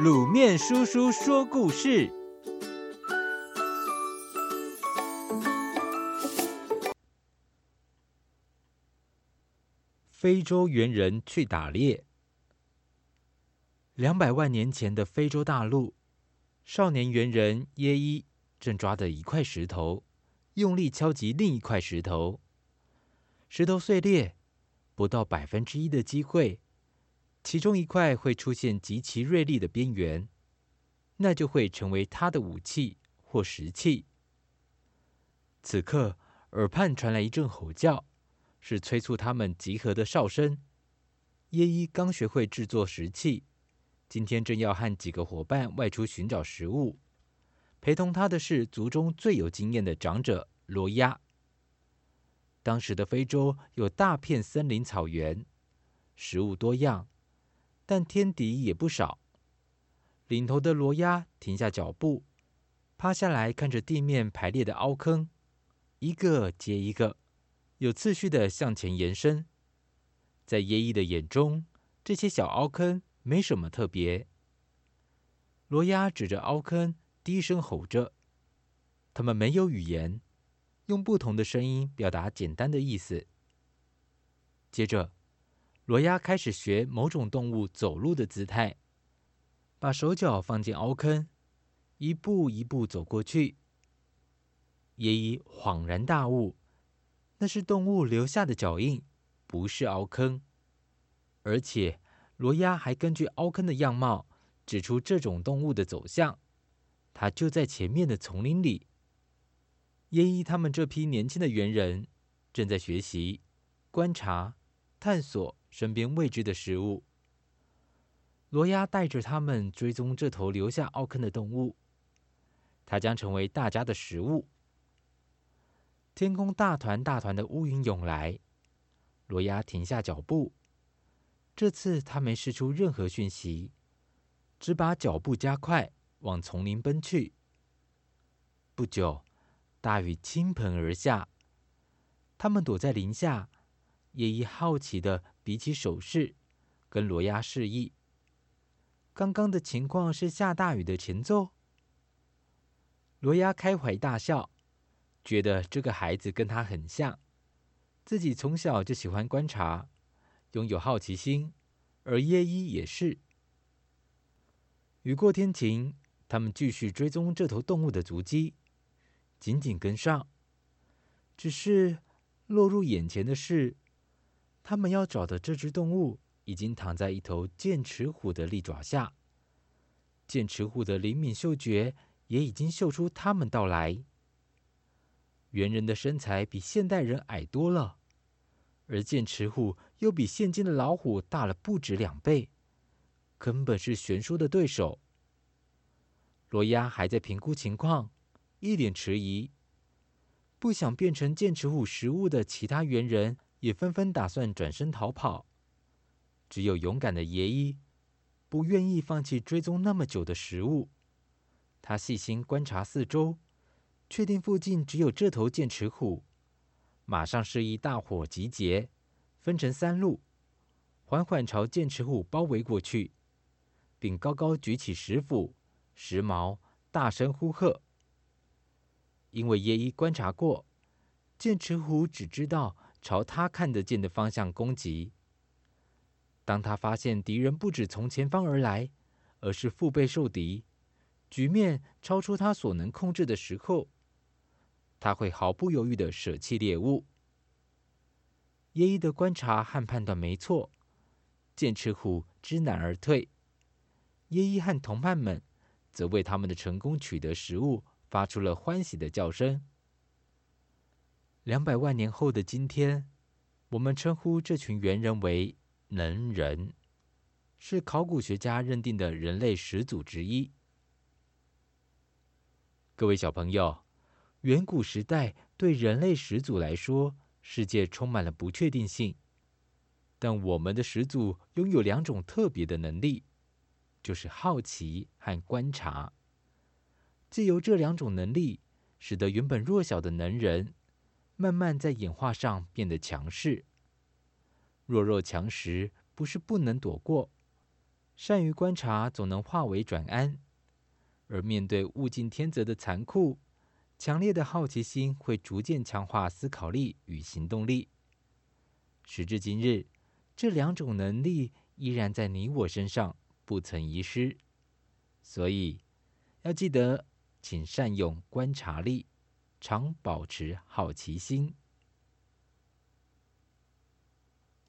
卤面叔叔说故事：非洲猿人去打猎。两百万年前的非洲大陆，少年猿人耶伊正抓着一块石头，用力敲击另一块石头。石头碎裂，不到百分之一的机会，其中一块会出现极其锐利的边缘，那就会成为他的武器或石器。此刻，耳畔传来一阵吼叫，是催促他们集合的哨声。耶伊刚学会制作石器，今天正要和几个伙伴外出寻找食物，陪同他的是族中最有经验的长者罗亚。当时的非洲有大片森林草原，食物多样，但天敌也不少。领头的罗亚停下脚步，趴下来看着地面排列的凹坑，一个接一个，有次序的向前延伸。在耶伊的眼中，这些小凹坑没什么特别。罗亚指着凹坑，低声吼着：“他们没有语言。”用不同的声音表达简单的意思。接着，罗亚开始学某种动物走路的姿态，把手脚放进凹坑，一步一步走过去。耶伊恍然大悟，那是动物留下的脚印，不是凹坑。而且，罗亚还根据凹坑的样貌指出这种动物的走向，它就在前面的丛林里。耶伊他们这批年轻的猿人正在学习、观察、探索身边未知的食物。罗亚带着他们追踪这头留下凹坑的动物，它将成为大家的食物。天空大团大团的乌云涌来，罗亚停下脚步。这次他没释出任何讯息，只把脚步加快，往丛林奔去。不久。大雨倾盆而下，他们躲在林下。叶一好奇的比起手势，跟罗亚示意。刚刚的情况是下大雨的前奏。罗亚开怀大笑，觉得这个孩子跟他很像，自己从小就喜欢观察，拥有好奇心，而耶伊也是。雨过天晴，他们继续追踪这头动物的足迹。紧紧跟上，只是落入眼前的是，他们要找的这只动物已经躺在一头剑齿虎的利爪下。剑齿虎的灵敏嗅觉也已经嗅出他们到来。猿人的身材比现代人矮多了，而剑齿虎又比现今的老虎大了不止两倍，根本是悬殊的对手。罗亚还在评估情况。一脸迟疑，不想变成剑齿虎食物的其他猿人也纷纷打算转身逃跑。只有勇敢的耶伊，不愿意放弃追踪那么久的食物。他细心观察四周，确定附近只有这头剑齿虎，马上示意大伙集结，分成三路，缓缓朝剑齿虎包围过去，并高高举起石斧、石矛，大声呼喝。因为耶伊观察过，剑齿虎只知道朝他看得见的方向攻击。当他发现敌人不止从前方而来，而是腹背受敌，局面超出他所能控制的时候，他会毫不犹豫地舍弃猎物。耶伊的观察和判断没错，剑齿虎知难而退。耶伊和同伴们则为他们的成功取得食物。发出了欢喜的叫声。两百万年后的今天，我们称呼这群猿人为能人，是考古学家认定的人类始祖之一。各位小朋友，远古时代对人类始祖来说，世界充满了不确定性，但我们的始祖拥有两种特别的能力，就是好奇和观察。借由这两种能力，使得原本弱小的能人，慢慢在演化上变得强势。弱肉强食不是不能躲过，善于观察，总能化危转安；而面对物竞天择的残酷，强烈的好奇心会逐渐强化思考力与行动力。时至今日，这两种能力依然在你我身上不曾遗失。所以，要记得，请善用观察力，常保持好奇心。